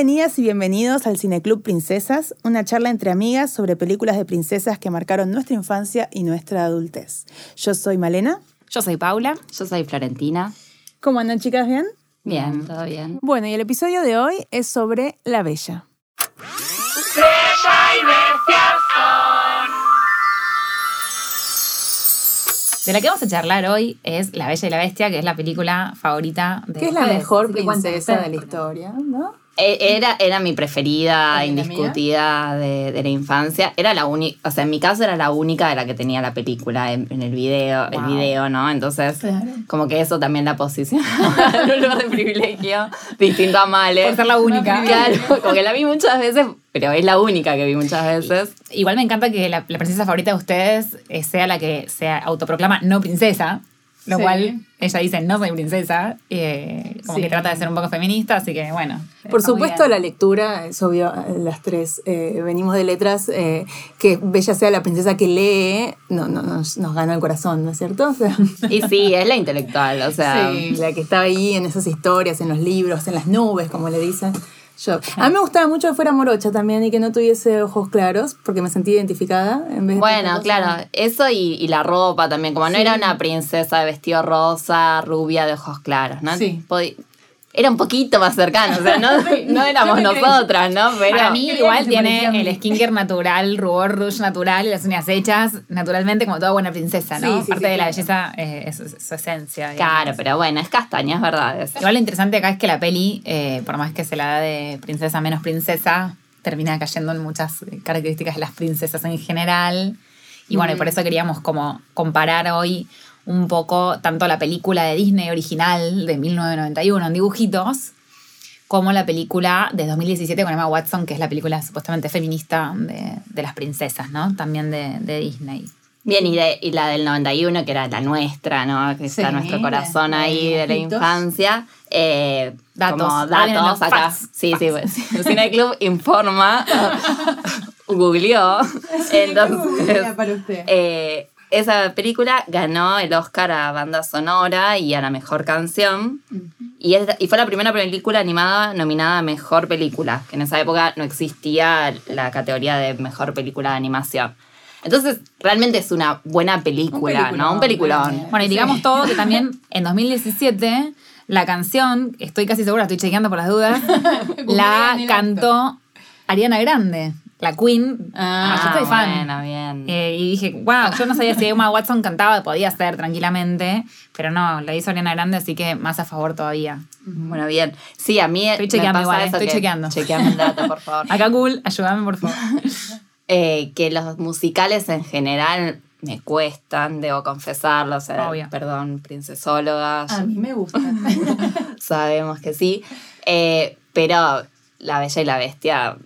Bienvenidas y bienvenidos al Cineclub Princesas, una charla entre amigas sobre películas de princesas que marcaron nuestra infancia y nuestra adultez. Yo soy Malena. Yo soy Paula. Yo soy Florentina. ¿Cómo andan chicas? ¿Bien? Bien, todo bien. Bueno, y el episodio de hoy es sobre La Bella. De la que vamos a charlar hoy es La Bella y la Bestia, que es la película favorita de Que es la mejor princesa de la historia, ¿no? E- Era, era mi preferida, ¿Y la indiscutida de, de la infancia. Era la única, o sea, en mi caso era la única de la que tenía la película en, en el video, el video, ¿no? Entonces, Claro. como que eso también la posiciona en un lugar de privilegio, distinto a Male. Por ser la única. Claro, como que la vi muchas veces, pero es la única que vi muchas veces. Igual me encanta que la, la princesa favorita de ustedes eh, sea la que se autoproclama no princesa, lo Sí. cual ella dice no soy princesa, eh, como Sí. que trata de ser un poco feminista, así que bueno. Por supuesto, la lectura, es obvio, las tres eh, venimos de letras, eh, que Bella sea la princesa que lee, no, no, nos, nos gana el corazón, ¿no es cierto? O sea, Y sí, es la intelectual, o sea, sí, la que estaba ahí en esas historias, en los libros, en las nubes, como le dicen. Yo. A mí me gustaba mucho que fuera morocha también y que no tuviese ojos claros, porque me sentí identificada en vez Bueno, claro, eso y, y la ropa también, como no era una princesa de vestido rosa, rubia, de ojos claros, ¿no? Sí. Era un poquito más cercano, o sea, no, no éramos nosotras, ¿no? Pero Para mí igual tiene el skincare natural, rubor rouge natural y las uñas hechas naturalmente como toda buena princesa, ¿no? Sí, sí, Parte sí, de la belleza eh, es, es su esencia. digamos. Claro, pero bueno, es castaña, es verdad. es- Igual lo interesante acá es que la peli, eh, por más que se la da de princesa menos princesa, termina cayendo en muchas eh, características de las princesas en general. Y bueno, y por eso queríamos como comparar hoy un poco tanto la película de Disney original de 1991 en dibujitos, como la película de 2017 con Emma Watson, que es la película supuestamente feminista de, de las princesas, ¿no? También de, de Disney. Bien, y, de- y la del 91, que era la nuestra, ¿no? Que está Sí, nuestro corazón ahí de la infancia. Eh, Datos. Como vienen datos acá. facts. Sí, sí, pues, Cine Club informa, googleó. Entonces, para usted. Eh, esa película ganó el Oscar a banda sonora y a la mejor canción. y, es- y fue la primera película animada nominada a mejor película, que en esa época no existía la categoría de mejor película de animación. Entonces, realmente es una buena película, Un ¿no? Un peliculón. Bueno, y digamos todo que también en 2017 la canción, estoy casi segura, estoy chequeando por las dudas, la cantó Ariana Grande, la Queen. Ah, yo estoy fan. Bueno, bien. Eh, y dije, wow, yo no sabía si Emma Watson cantaba, podía ser tranquilamente, pero no, la hizo Ariana Grande, así que más a favor todavía. Bueno, bien. Sí, a mí Estoy me chequeando pasa igual, eso estoy que- chequeando. Chequeame el dato, por favor. Acá Google, ayúdame por favor. Eh, que los musicales en general me cuestan, debo confesarlo. O sea, Obvio. perdón, princesólogas. A mí me gusta. Sabemos que sí. Eh, pero La Bella y la Bestia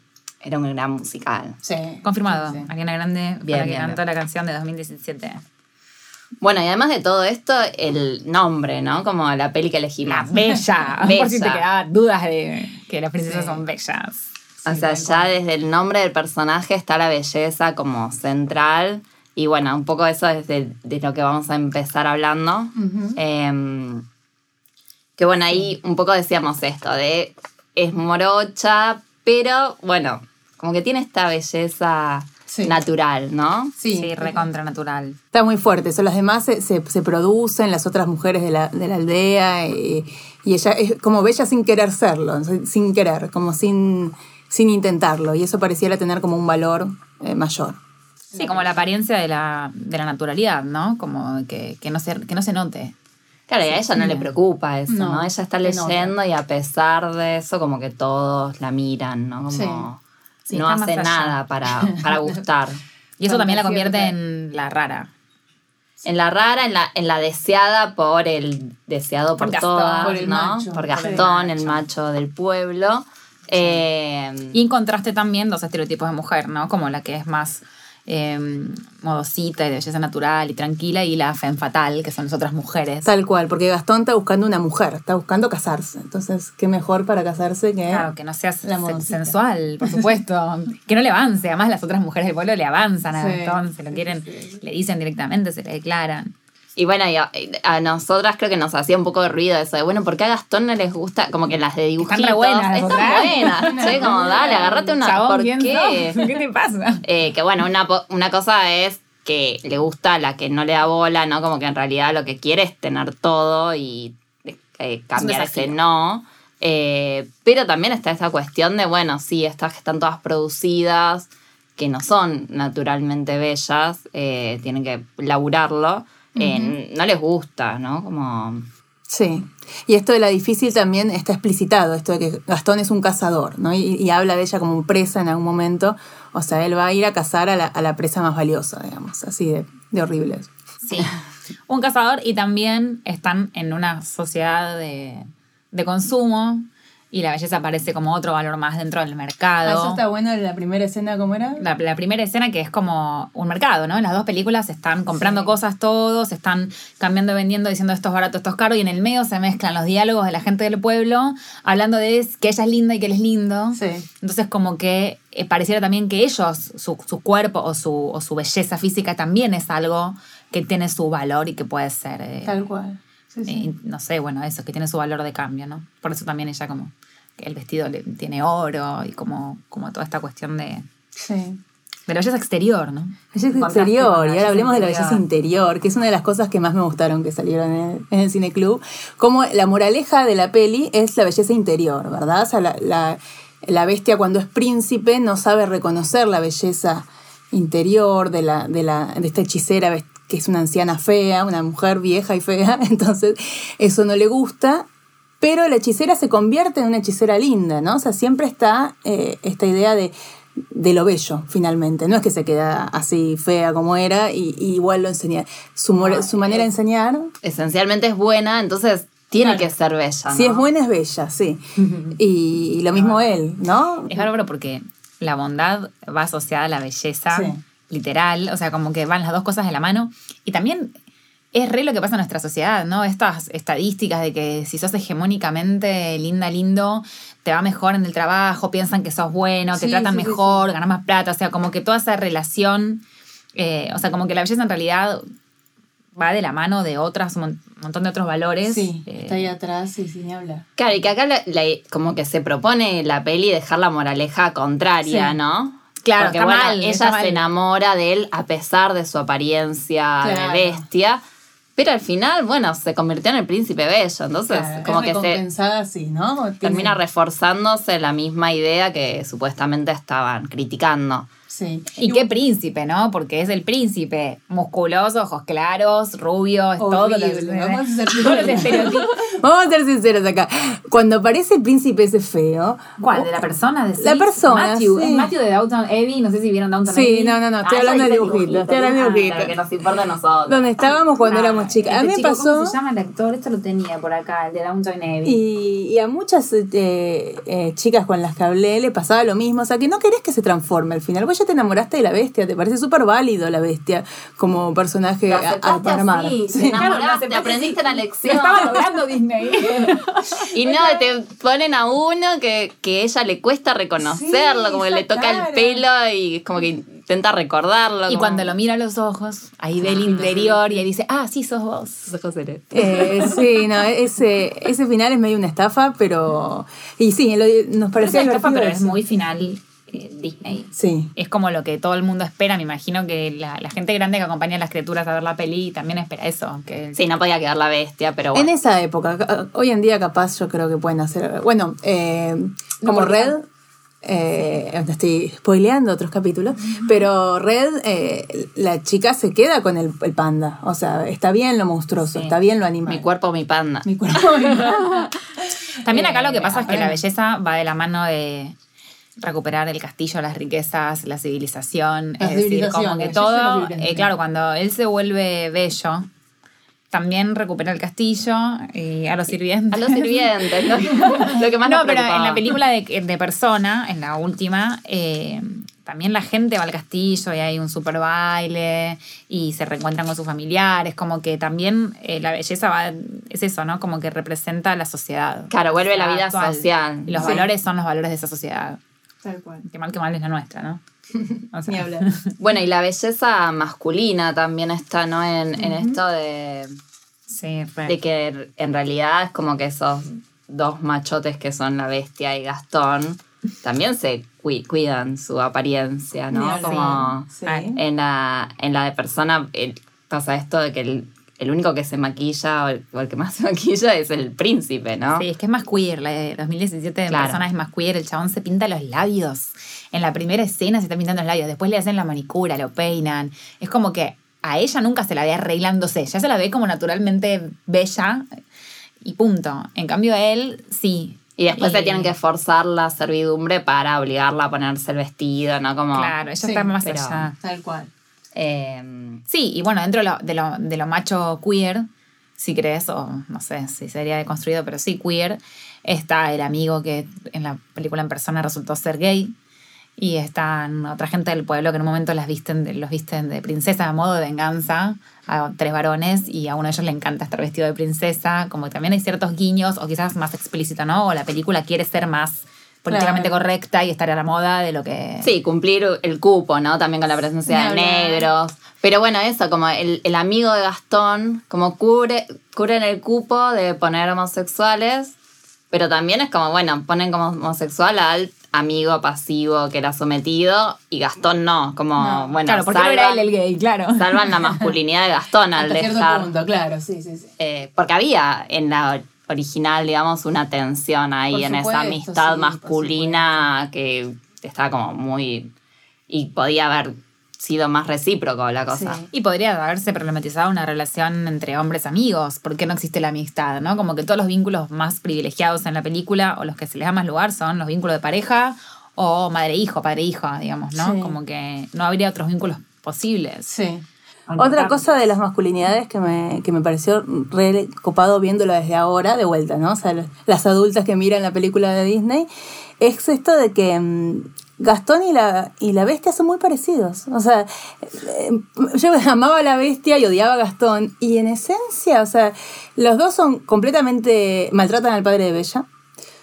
era un gran musical. Sí. Confirmado, Sí. Ariana Grande Bien, la que bien, cantó bien. la canción de 2017. Bueno, y además de todo esto, el nombre, ¿no? Como la peli que elegimos. La bella. Bella. Por si te quedaban dudas de que las princesas Sí. son bellas. O sea, ya desde el nombre del personaje está la belleza como central. Y bueno, un poco eso es de, de lo que vamos a empezar hablando. Em, que bueno, ahí un poco decíamos esto, de es morocha, pero bueno, como que tiene esta belleza Sí. natural, ¿no? Sí. Sí, recontra natural. Está muy fuerte. Eso, las demás se, se, se producen, las otras mujeres de la, de la aldea, y, y ella es como bella sin querer serlo, sin querer, como sin, sin intentarlo. Y eso pareciera tener como un valor eh, mayor. Sí, como la apariencia de la, de la naturalidad, ¿no? Como que, que, no se, que no se note. Claro, y a ella no le preocupa eso, No, ¿no? Ella está leyendo y a pesar de eso, como que todos la miran, ¿no? Como Sí. No hace nada para, para gustar. Y eso también la convierte en la rara. En la rara, en la, en la deseada por el deseado por, Por Gastón, todas, por el ¿no? macho, por por el Gastón, el macho. macho del pueblo. Eh, Y en contraste también dos estereotipos de mujer, ¿no? Como la que es más eh, modosita y de belleza natural y tranquila, y la femme fatal, que son las otras mujeres. Tal cual, porque Gastón está buscando una mujer, está buscando casarse. Entonces, qué mejor para casarse que. Claro, que no sen- modosita. sensual, por supuesto. que no le avance. Además, las otras mujeres del pueblo le avanzan a Sí, Gastón, se lo sí, quieren, sí. le dicen directamente, se le declaran. Y bueno, y a, a nosotras creo que nos hacía un poco de ruido eso de, bueno, ¿por qué a Gastón no les gusta? Como que las de dibujitos. Están re buenas, Están buenas, che, como dale, agarrate una. Chabón, ¿Por ¿quién qué? ¿Qué te pasa? Eh, que bueno, una, una cosa es que le gusta a la que no le da bola, ¿no? Como que en realidad lo que quiere es tener todo y eh, cambiar ese no. Eh, pero también está esa cuestión de, bueno, sí, estas que están todas producidas, que no son naturalmente bellas, eh, tienen que laburarlo, eh, no les gusta, ¿no? Como... Sí. Y esto de la difícil también está explicitado, esto de que Gastón es un cazador, ¿no? Y, y habla de ella como presa en algún momento. O sea, él va a ir a cazar a la, a la presa más valiosa, digamos, así de, de horrible. Sí. Un cazador y también están en una sociedad de, de consumo y la belleza parece como otro valor más dentro del mercado. Ah, eso está bueno la primera escena, ¿cómo era? La, la primera escena que es como un mercado, ¿no? En las dos películas están comprando Sí. cosas todos, están cambiando y vendiendo, diciendo esto es barato, esto es caro, y en el medio se mezclan los diálogos de la gente del pueblo, hablando de que ella es linda y que él es lindo. Sí. Entonces como que eh, pareciera también que ellos, su, su cuerpo o su, o su belleza física también es algo que tiene su valor y que puede ser, eh, Tal cual. Sí, sí. eh, no sé, bueno, eso, que tiene su valor de cambio, ¿no? Por eso también ella como que el vestido le, tiene oro y como, como toda esta cuestión de, sí. de la belleza exterior, ¿no? Belleza Contraste exterior, y ahora hablemos de la belleza interior, que es una de las cosas que más me gustaron que salieron en el, en el cineclub. Como la moraleja de la peli es la belleza interior, ¿verdad? O sea, la, la- la bestia cuando es príncipe no sabe reconocer la belleza interior de, la, de, la, de esta hechicera ves- que es una anciana fea, una mujer vieja y fea, entonces eso no le gusta. Pero la hechicera se convierte en una hechicera linda, ¿no? O sea, siempre está eh, esta idea de, de lo bello, finalmente. No es que se queda así fea como era y, y igual lo enseña. Su, manera de enseñar, Esencialmente es buena, entonces tiene Claro. que ser bella. si ¿no? es buena, es bella, sí. y, y lo mismo él, ¿no? Es bárbaro porque la bondad va asociada a la belleza Sí. Literal, o sea, como que van las dos cosas de la mano. Y también es re lo que pasa en nuestra sociedad, ¿no? Estas estadísticas de que si sos hegemónicamente linda, lindo, te va mejor en el trabajo, piensan que sos bueno, te Sí, tratan sí, sí, mejor, ganas más plata, o sea, como que toda esa relación, eh, o sea, como que la belleza en realidad va de la mano de otras, un mon- montón de otros valores. Sí, eh, está ahí atrás y sin hablar. Claro, y que acá la- la- como que se propone la peli dejar la moraleja contraria, Sí. ¿no? Claro, Porque está bueno, mal, ella está mal. se enamora de él a pesar de su apariencia Claro. de bestia. Pero al final, bueno, se convirtió en el príncipe bello. Entonces, como que se así, ¿no? Termina reforzándose la misma idea que supuestamente estaban criticando. Sí. Y qué príncipe, ¿no? Porque es el príncipe, musculoso, ojos claros, rubio, es todo lo vamos a ser. Vamos a sinceros acá. Cuando aparece el príncipe ese feo. ¿Cuál? ¿De la persona? De La persona, Matthew. sí. Es Matthew de Downton Abbey. No sé si vieron Downton Sí, Abbey. no, no, no, estoy Ah, hablando de dibujitos, estoy hablando de Ah, dibujitos. lo que nos importa a nosotros. Donde estábamos cuando Ah, éramos chicas. A este mí me pasó. ¿Cómo se llama el actor? Esto lo tenía por acá, el de Downton Abbey. Y, y a muchas eh, eh, chicas con las que hablé le pasaba lo mismo. O sea, que no querés que se transforme al final. Vos te enamoraste de la bestia. Te parece súper válido la bestia como personaje a, a Sí. te enamoraste, no, aprendiste la Lo lección. estaba logrando Disney. Y no, te ponen a uno que, que ella le cuesta reconocerlo, Sí, como que le toca cara. el pelo y como que intenta recordarlo. y como- cuando lo mira a los ojos, ahí ve el interior y ahí dice, ah, sí, sos vos. Sos José. Eh, sí, no, ese, ese final es medio una estafa, pero. Y sí, lo- nos Parece parecía una estafa, pero es muy final Disney. Sí. Es como lo que todo el mundo espera. Me imagino que la, la gente grande que acompaña a las criaturas a ver la peli también espera eso. Que Sí, no podía quedar la bestia, pero En bueno. esa época, ca- hoy en día capaz yo creo que pueden hacer, bueno, eh, como Red, eh, estoy spoileando otros capítulos, pero Red, eh, la chica se queda con el, el panda, o sea, está bien lo monstruoso, Sí. está bien lo animal. Mi cuerpo, mi panda. Mi cuerpo. También acá lo que pasa es que la belleza va de la mano de recuperar el castillo, las riquezas, la civilización. La es decir, como que todo, eh, claro, cuando él se vuelve bello, también recupera el castillo y a los sirvientes. A los sirvientes, lo, lo que más no, nos pero en la película de, de persona, en la última, eh, también la gente va al castillo y hay un super baile y se reencuentran con sus familiares, como que también eh, la belleza va, es eso, ¿no? Como que representa la sociedad. Claro, vuelve la vida actual. social. Y los Sí. valores son los valores de esa sociedad. Tal cual. Qué mal que mal es la nuestra, ¿no? O sea, Ni hablar. Bueno, y la belleza masculina también está, ¿no? En, en esto de, Sí, re. de que en realidad es como que esos dos machotes que son la bestia y Gastón también se cui- cuidan su apariencia, ¿no? Como Sí. en la, en la de persona el- pasa esto de que el, el único que se maquilla o el, o el que más se maquilla es el príncipe, ¿no? Sí, es que es más queer. La de 2017 de Claro. persona es más queer. El chabón se pinta los labios. En la primera escena se está pintando los labios. Después le hacen la manicura, lo peinan. Es como que a ella nunca se la ve arreglándose. Ya se la ve como naturalmente bella y punto. En cambio, a él sí. Y después se Y- tienen que forzar la servidumbre para obligarla a ponerse el vestido, ¿no? Como, Claro, ella Sí, está más pero- allá. Tal cual. Eh, Sí, y bueno, dentro de lo, de lo, de lo macho queer, si crees, o no sé si sería deconstruido, pero sí queer, está el amigo que en la película en persona resultó ser gay. Y están otra gente del pueblo que en un momento las visten, de- los visten de princesa a modo de venganza a tres varones y a uno de ellos le encanta estar vestido de princesa. Como que también hay ciertos guiños o quizás más explícito, ¿no? O la película quiere ser más políticamente Claro. correcta y estar a la moda de lo que... Sí, cumplir el cupo, ¿no? También con la presencia de negros. Pero bueno, eso, como el, el amigo de Gastón, como cubre, cubren el cupo de poner homosexuales, pero también es como, bueno, ponen como homosexual al amigo pasivo que era sometido y Gastón no, como, No. bueno, claro, porque no era él el gay, claro. salvan la masculinidad de Gastón al Hasta dejar... punto, claro, sí, sí, sí. Eh, porque había en la original, digamos, una tensión ahí Por en esa amistad sí, masculina que estaba como muy... y podía haber sido más recíproco la cosa. Sí. Y podría haberse problematizado una relación entre hombres amigos, porque no existe la amistad, ¿no? Como que todos los vínculos más privilegiados en la película, o los que se les da más lugar, son los vínculos de pareja o madre-hijo, padre-hijo, digamos, ¿no? Sí. Como que no habría otros vínculos posibles. Sí. Otra cosa de las masculinidades que me, que me pareció re copado viéndolo desde ahora, de vuelta, ¿no? O sea, las- adultas que miran la película de Disney, es esto de que mm, Gastón y la, y la bestia son muy parecidos. O sea, eh, yo amaba a la bestia y odiaba a Gastón, y en esencia, o sea, los dos son completamente. maltratan al padre de Bella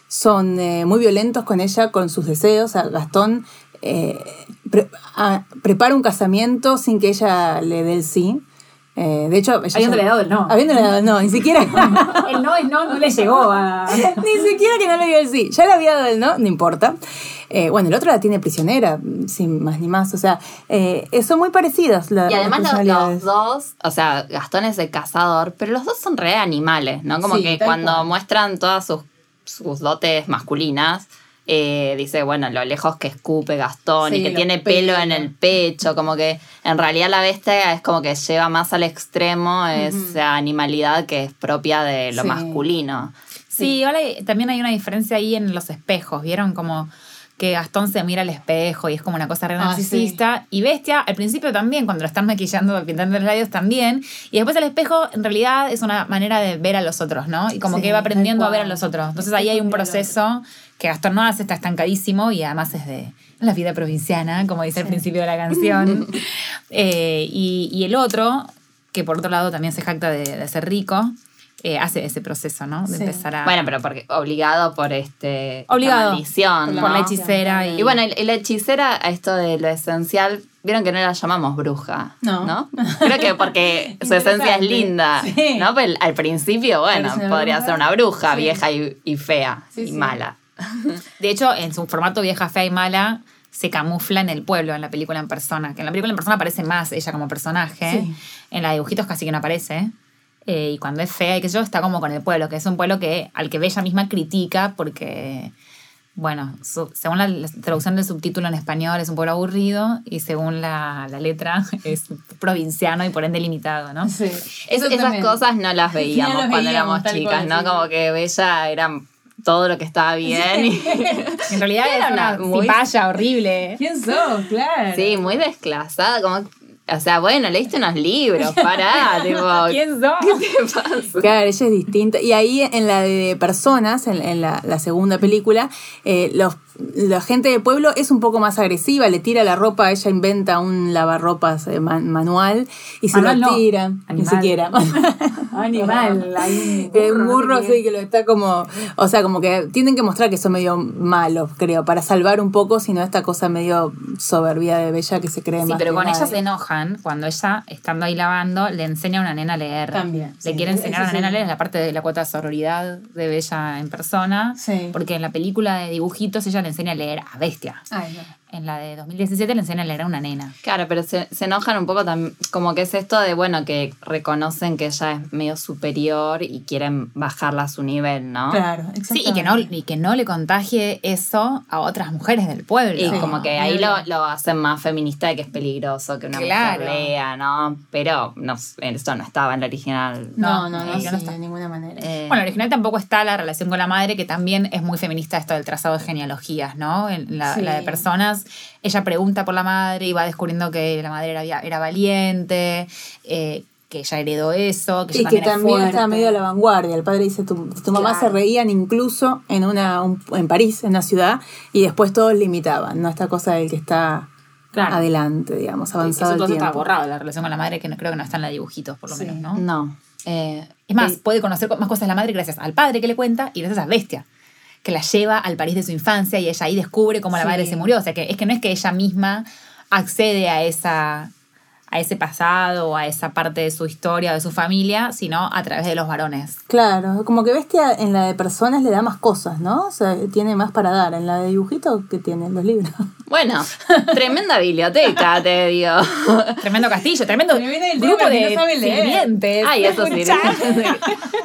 son eh, muy violentos con ella, con sus deseos. A Gastón eh, pre- a- prepara un casamiento sin que ella le dé el sí. Eh, de hecho, ella Habiéndole dado el no. Habiéndole dado el no, ni siquiera. El no es no, no le llegó a... ni siquiera que no le dio el sí. Ya le había dado el no, no importa. Eh, bueno, el otro la tiene prisionera, sin más ni más. O sea, eh, son muy parecidas la- Y además las los, dos, o sea, Gastón es el cazador, pero los dos son re animales, ¿no? Como Sí, que cuando cual. muestran todas sus, sus dotes masculinas, eh, dice, bueno, lo lejos que escupe Gastón y que tiene pelo en el pecho, como que en realidad la bestia es como que lleva más al extremo esa animalidad que es propia de lo Sí. masculino. Sí, ahora hay- también hay una diferencia ahí en los espejos, ¿vieron? Como que Gastón se mira al espejo y es como una cosa re Ah. Y Bestia, al principio también, cuando lo están maquillando, pintando los labios también. Y después el espejo, en realidad, es una manera de ver a los otros, ¿no? Y como Sí, que va aprendiendo a ver a los otros. Entonces ahí hay un proceso que Gastón no hace, está estancadísimo y además es de la vida provinciana, como dice al principio de la canción. Eh, y, y el otro, que por otro lado también se jacta de, de ser rico, eh, hace ese proceso, ¿no? De Sí. empezar a... Bueno, pero porque obligado por este esta Obligado. maldición, Por ¿no? por la hechicera y, Y bueno, la hechicera, a esto de lo esencial, vieron que no la llamamos bruja, No. ¿no? Creo que porque su esencia es linda, Sí. ¿no? Pero al principio, bueno, podría bruja. ser una bruja Sí. vieja y, y fea Sí, y sí. mala. de hecho, en su formato vieja, fea y mala, se camufla en el pueblo, en la película en persona. Que en la película en persona aparece más ella como personaje. Sí. En la de dibujitos casi que no aparece. Eh, y cuando es fea y que yo, está como con el pueblo, que es un pueblo que al que Bella misma critica porque, bueno, su- según la, la traducción del subtítulo en español es un pueblo aburrido y según la, la letra es provinciano y por ende limitado, ¿no? Sí. Es- esas también. cosas no las veíamos No las cuando veíamos, éramos chicas, ¿no? sí. Como que Bella era todo lo que estaba bien. y- En realidad Era una muy- cipaya horrible. ¿Quién sos? Claro. Sí, muy desclasada, como... O sea, bueno, leíste unos libros, pará, tipo... ¿Quién sos? ¿Qué te pasa? Claro, ella es distinta. Y ahí en la de personas, en, en la, la segunda película, eh, los, la gente del pueblo es un poco más agresiva, le tira la ropa, ella inventa un lavarropas eh, man- manual y se Manual lo no, tira, ni animal. siquiera. Animal, hay Eh, un burro sí que lo está como, o sea, como que tienen que mostrar que son medio malos, creo, para salvar un poco, sino esta cosa medio soberbia de Bella que se cree Sí, más pero con ella se enojan cuando ella, estando ahí lavando, le enseña a una nena a leer. También, Le sí, quiere enseñar a una nena a leer, la parte de la cuota de sororidad de Bella en persona. Sí. Porque en la película de dibujitos ella le enseña a leer a Bestia. Ay, no. En la de 2017 le enseña a leer a una nena. Claro, pero se, se enojan un poco también, como que es esto de, bueno, que reconocen que ella es medio superior y quieren bajarla a su nivel, ¿no? Claro, Sí, y que, no, y que no le contagie eso a otras mujeres del pueblo. Y Sí. como que ahí lo, lo hacen más feminista de que es peligroso que una Claro. mujer lea, ¿no? Pero no, esto no estaba en la original. No, No, no, no, eh, sí, no está. de ninguna manera. Eh, Bueno, en el original tampoco está la relación con la madre, que también es muy feminista esto del trazado de genealogías, ¿no? En la, Sí. la de personas, ella pregunta por la madre y va descubriendo que la madre era, era valiente, eh, que ella heredó eso, que Y ella que también, también está medio a la vanguardia. El padre dice, tu, tu mamá Claro. se reían incluso en una un- en París, en una ciudad, y después todos le imitaban, ¿no? Esta cosa del que está Claro. adelante, digamos, Eso avanzado el todo está borrado, la relación con la madre, que no, creo que no está en la de dibujitos, por lo Sí. menos, ¿no? no. Eh, Es más, eh, puede conocer más cosas de la madre gracias al padre que le cuenta y gracias a Bestia, que la lleva al París de su infancia y ella ahí descubre cómo la Sí. madre se murió. O sea, que es que no es que ella misma accede a esa a ese pasado o a esa parte de su historia o de su familia, sino a través de los varones. Claro, como que Bestia en la de personas le da más cosas, ¿no? O sea, tiene más para dar. En la de dibujito, que tiene los libros? Bueno, tremenda biblioteca, te digo. Tremendo castillo, tremendo Me viene el grupo de no sirvientes. Ay, eso sí.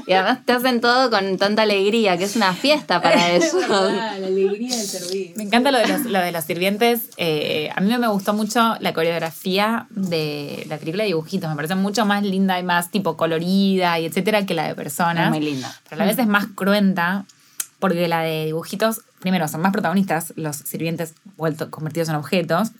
Y además te hacen todo con tanta alegría, que es una fiesta para ellos. la alegría del servir. Me encanta lo de los, lo de los sirvientes. Eh, a mí me gustó mucho la coreografía de la película de dibujitos. Me parece mucho más linda y más tipo colorida y etcétera que la de personas. Es muy linda. Pero a la vez es más cruenta porque la de dibujitos, primero, son más protagonistas los sirvientes vueltos, convertidos en objetos.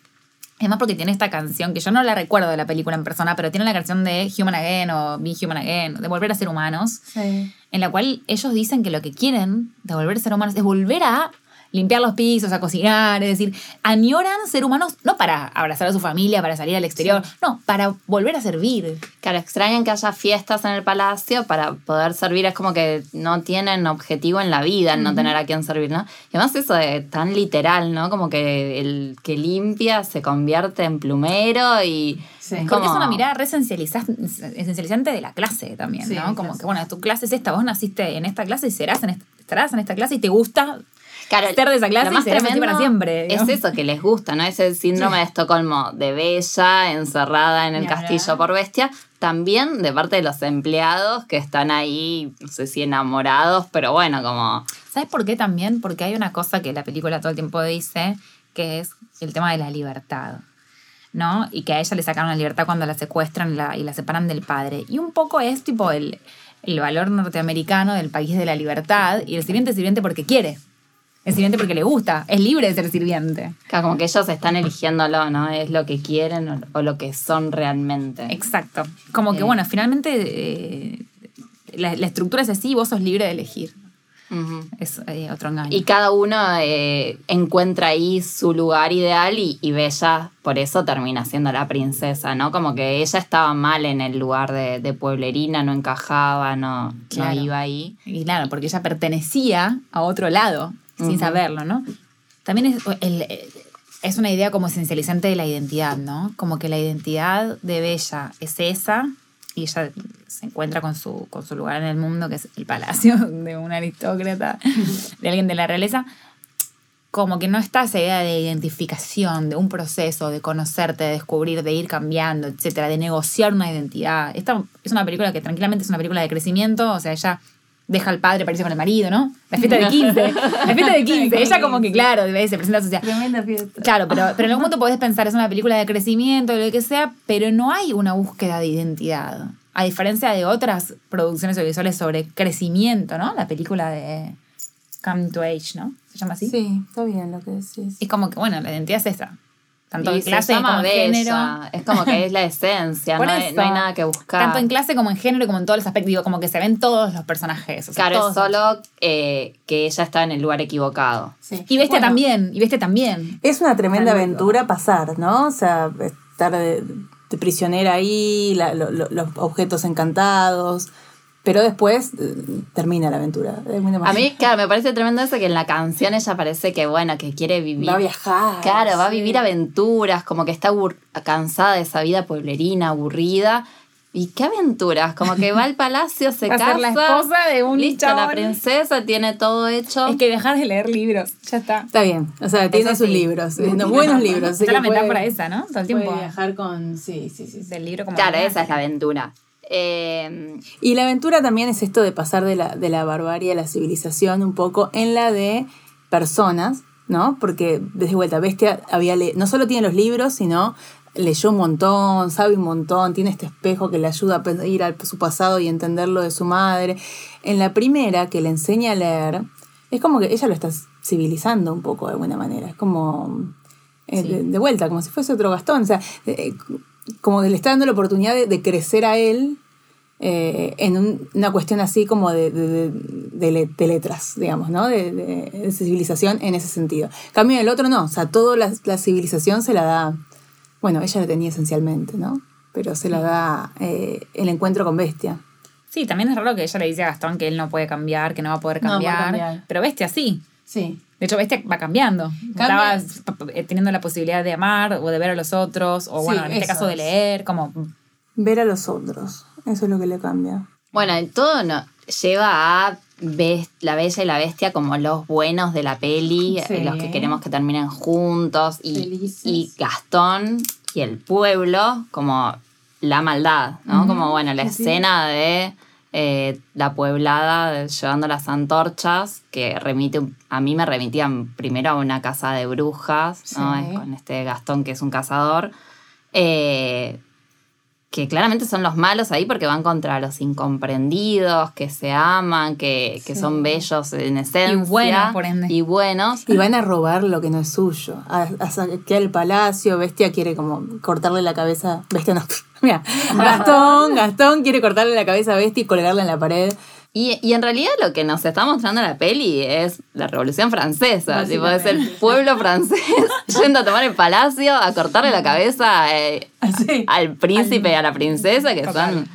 Además porque tiene esta canción que yo no la recuerdo de la película en persona, pero tiene la canción de Human Again o Be Human Again, de volver a ser humanos Sí. en la cual ellos dicen que lo que quieren de volver a ser humanos es volver a limpiar los pisos, a cocinar, es decir, añoran ser humanos no para abrazar a su familia, para salir al exterior, no, para volver a servir. Claro, extrañan que haya fiestas en el palacio para poder servir. Es como que no tienen objetivo en la vida el no tener a quien servir, ¿no? Y además eso de tan literal, ¿no? Como que el que limpia se convierte en plumero y... Sí. Porque como- es una mirada re esencializa- esencializante de la clase también, Sí, ¿no? Como que, bueno, tu clase es esta, vos naciste en esta clase y serás en esta, estarás en esta clase y te gusta Claro, ser de esa clase lo y más así tremendo para siempre. Es eso que les gusta, ¿no? Ese síndrome de Estocolmo de Bella, encerrada en el castillo por bestia. También de parte de los empleados que están ahí, no sé si enamorados, pero bueno, como. ¿Sabes por qué también? Porque hay una cosa que la película todo el tiempo dice, que es el tema de la libertad. ¿No? Y que a ella le sacaron la libertad cuando la secuestran y la, y la separan del padre. Y un poco es tipo el, el valor norteamericano del país de la libertad. Y el sirviente es sirviente porque quiere. Es sirviente porque le gusta. Es libre de ser sirviente. Claro, Como que ellos están eligiéndolo, ¿no? Es lo que quieren o, o lo que son realmente. Exacto. Como que, Eh. bueno, finalmente eh, la, la estructura es así y vos sos libre de elegir. Ujú. Es eh, otro engaño. Y cada uno eh, encuentra ahí su lugar ideal y, y Bella por eso termina siendo la princesa, ¿no? Como que ella estaba mal en el lugar de, de pueblerina, no encajaba, no, Claro. no iba ahí. Y claro, porque ella pertenecía a otro lado, sin saberlo, ¿no? También es, el- es una idea como esencializante de la identidad, ¿no? Como que la identidad de Bella es esa y ella se encuentra con su, con su lugar en el mundo, que es el palacio de un aristócrata, de alguien de la realeza. Como que no está esa idea de identificación, de un proceso, de conocerte, de descubrir, de ir cambiando, etcétera, de negociar una identidad. Esta es una película que tranquilamente es una película de crecimiento, o sea, ella deja al padre para irse con el marido, ¿no? La fiesta de 15, la fiesta de 15, ella como que, claro, se presenta sociedad. Tremenda fiesta. Claro, pero, pero en algún punto podés pensar, es una película de crecimiento, lo que sea, pero no hay una búsqueda de identidad. A diferencia de otras producciones audiovisuales sobre crecimiento, ¿no? La película de Come to Age, ¿no? ¿Se llama así? Sí, está bien lo que decís. Es como que, bueno, la identidad es esa. Tanto Y en se clase como en bella. género. Es como que es la esencia, no hay, eso. no hay nada que buscar. Tanto en clase como en género, como en todos los aspectos. Digo, como que se ven todos los personajes. o sea, Claro, es solo eh, que ella está en el lugar equivocado. Sí. Y Bestia Bueno, también, y Bestia también. Es una tremenda aventura pasar, ¿no? O sea, estar de, de prisionera ahí, la- lo- lo- los objetos encantados, pero después eh, termina la aventura. A mí, claro, me parece tremendo eso que en la canción ella parece que, bueno, que quiere vivir. va a viajar. Claro, va a sí. vivir aventuras, como que está cansada de esa vida pueblerina, aburrida. ¿Y qué aventuras? Como que va al palacio, se a casa. ser la esposa de un listo, la princesa tiene todo hecho. Es que dejar de leer libros, ya está. Está bien, o sea, tiene Eso sus sí. libros, no, buenos libros. Está la metáfora esa, ¿no? Todo el tiempo. puede viajar con... Sí, sí, sí. sí. Del libro como. Claro, esa es la aventura. Eh, Y la aventura también es esto de pasar de la, de la barbarie a la civilización un poco en la de personas, ¿no? Porque, desde vuelta, Bestia había le- no solo tiene los libros, sino leyó un montón, sabe un montón, tiene este espejo que le ayuda a ir a su pasado y entender lo de su madre. En la primera, que le enseña a leer, es como que ella lo está civilizando un poco de alguna manera. Es como... eh, de, de vuelta, como si fuese otro Gastón. O sea, eh, como que le está dando la oportunidad de, de crecer a él eh, en un- una cuestión así como de, de- de- de le- de letras, digamos, ¿no? De, civilización en ese sentido. En Cambio el otro no, o sea, toda la, la civilización se la da, bueno, ella la tenía esencialmente, ¿no? Pero se la da eh, el encuentro con Bestia. Sí, también es raro que ella le dice a Gastón que él no puede cambiar, que no va a poder No cambiar. Pero Bestia sí. Sí. De hecho, Bestia va cambiando. Cambia. P- teniendo la posibilidad de amar o de ver a los otros, o Sí, bueno, en este caso de leer, como. Ver a los otros, eso es lo que le cambia. bueno, todo no, lleva a la bella y la bestia como los buenos de la peli, Sí. eh, los que queremos que terminen juntos. Y, y Gastón y el pueblo como la maldad, ¿no? Como, bueno, la sí. escena de eh, la pueblada llevando las antorchas, que remite, a mí me remitían primero a una casa de brujas, ¿no? Es con este Gastón que es un cazador. Eh, que claramente son los malos ahí porque van contra los incomprendidos, que se aman, que, que Sí. son bellos en esencia. buenos, por ende. Y buenos. Y van a robar lo que no es suyo. A, a saquear el palacio, Bestia quiere como cortarle la cabeza. Bestia no. Mira, Gastón, Gastón quiere cortarle la cabeza a Bestia y colgarla en la pared. Y, y en realidad lo que nos está mostrando la peli es la Revolución Francesa. Tipo, es el pueblo francés yendo a tomar el palacio, a cortarle la cabeza eh, al príncipe y a la princesa, que Total. son...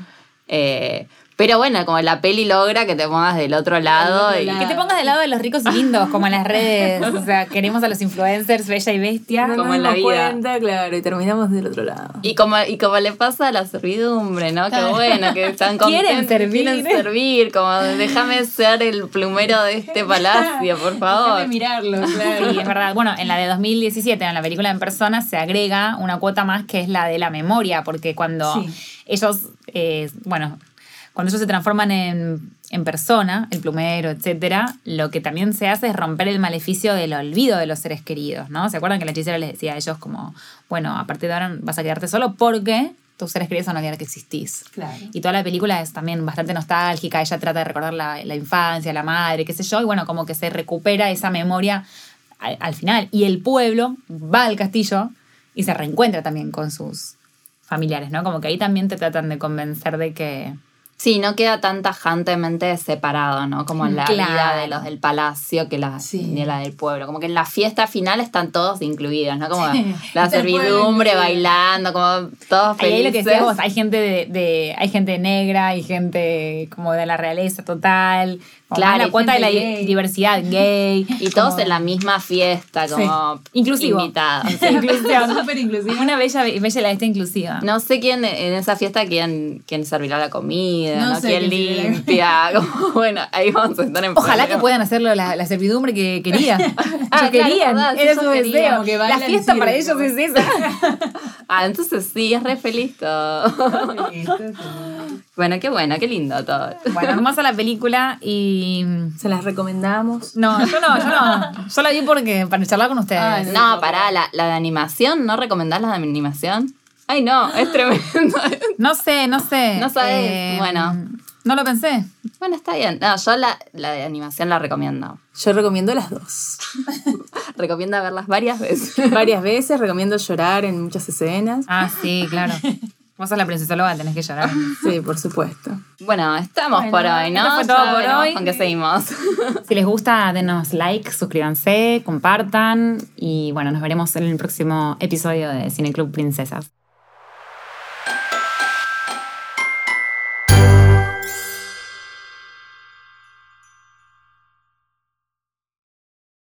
eh, pero bueno, como la peli logra que te pongas del otro lado. otro y- lado. Que te pongas del lado de los ricos y lindos, como en las redes. O sea, queremos a los influencers, bella y bestia. No como en la vida. cuenta, claro, y terminamos del otro lado. Y como, y como le pasa a la servidumbre, ¿no? Qué bueno, que están Quieren servir. Quieren servir, como déjame ser el plumero de este palacio, por favor. mirarlo, Sí, es verdad. Bueno, en la de 2017, en la película en persona, se agrega una cuota más que es la de la memoria, porque cuando Sí. ellos, eh, bueno, cuando ellos se transforman en, en persona, el plumero, etcétera, lo que también se hace es romper el maleficio del olvido de los seres queridos, ¿no? ¿Se acuerdan que la hechicera les decía a ellos como, bueno, a partir de ahora vas a quedarte solo porque tus seres queridos van a olvidar que existís? Claro. Y toda la película es también bastante nostálgica, ella trata de recordar la, la infancia, la madre, qué sé yo, y bueno, como que se recupera esa memoria al, al final. Y el pueblo va al castillo y se reencuentra también con sus familiares, ¿no? Como que ahí también te tratan de convencer de que... Sí, no queda tan tajantemente separado, ¿no? Como en la Claro. vida de los del palacio que la, Sí. de la del pueblo. Como que en la fiesta final están todos incluidos, ¿no? Como Sí, la servidumbre bailando, como todos Ahí, ahí lo felices. que decíamos, hay gente de, de- hay gente negra, hay gente como de la realeza total, Claro, la cuota de la gay. diversidad gay. Y todos en la misma fiesta, como Inclusivo. invitados. Sí, inclusión. Súper inclusivo. Una bella, bella la bestia inclusiva. No sé quién en esa fiesta quién, quién servirá la comida, No ¿no? sé quién limpia. Como, bueno, ahí vamos a estar en Ojalá que puedan hacerlo la, la servidumbre que quería. Ah, Yo claro, querían, sí, era su deseo. que La fiesta para ellos es esa. Ah, entonces sí, es re feliz todo. Bueno, qué bueno, qué lindo todo. Bueno, hermosa la película y. Se las recomendamos. No, yo no, yo no. Yo la vi porque para charlar con ustedes. Ah, No, pará, la, la de animación, ¿no recomendás la de animación? Ay, no, es tremendo. No sé, no sé. No sabes, bueno. No lo pensé. bueno, está bien. No, yo la, la de animación la recomiendo. Yo recomiendo las dos. Recomienda verlas varias veces. varias veces, recomiendo llorar en muchas escenas. Ah, sí, claro. Vos sos la princesa loba, tenés que llorar. Sí, por supuesto. Bueno, estamos Bueno, por hoy, ¿no? esto fue todo Ya por hoy. ¿Con qué seguimos? Si les gusta, denos like, suscríbanse, compartan y bueno, nos veremos en el próximo episodio de Cine Club Princesas.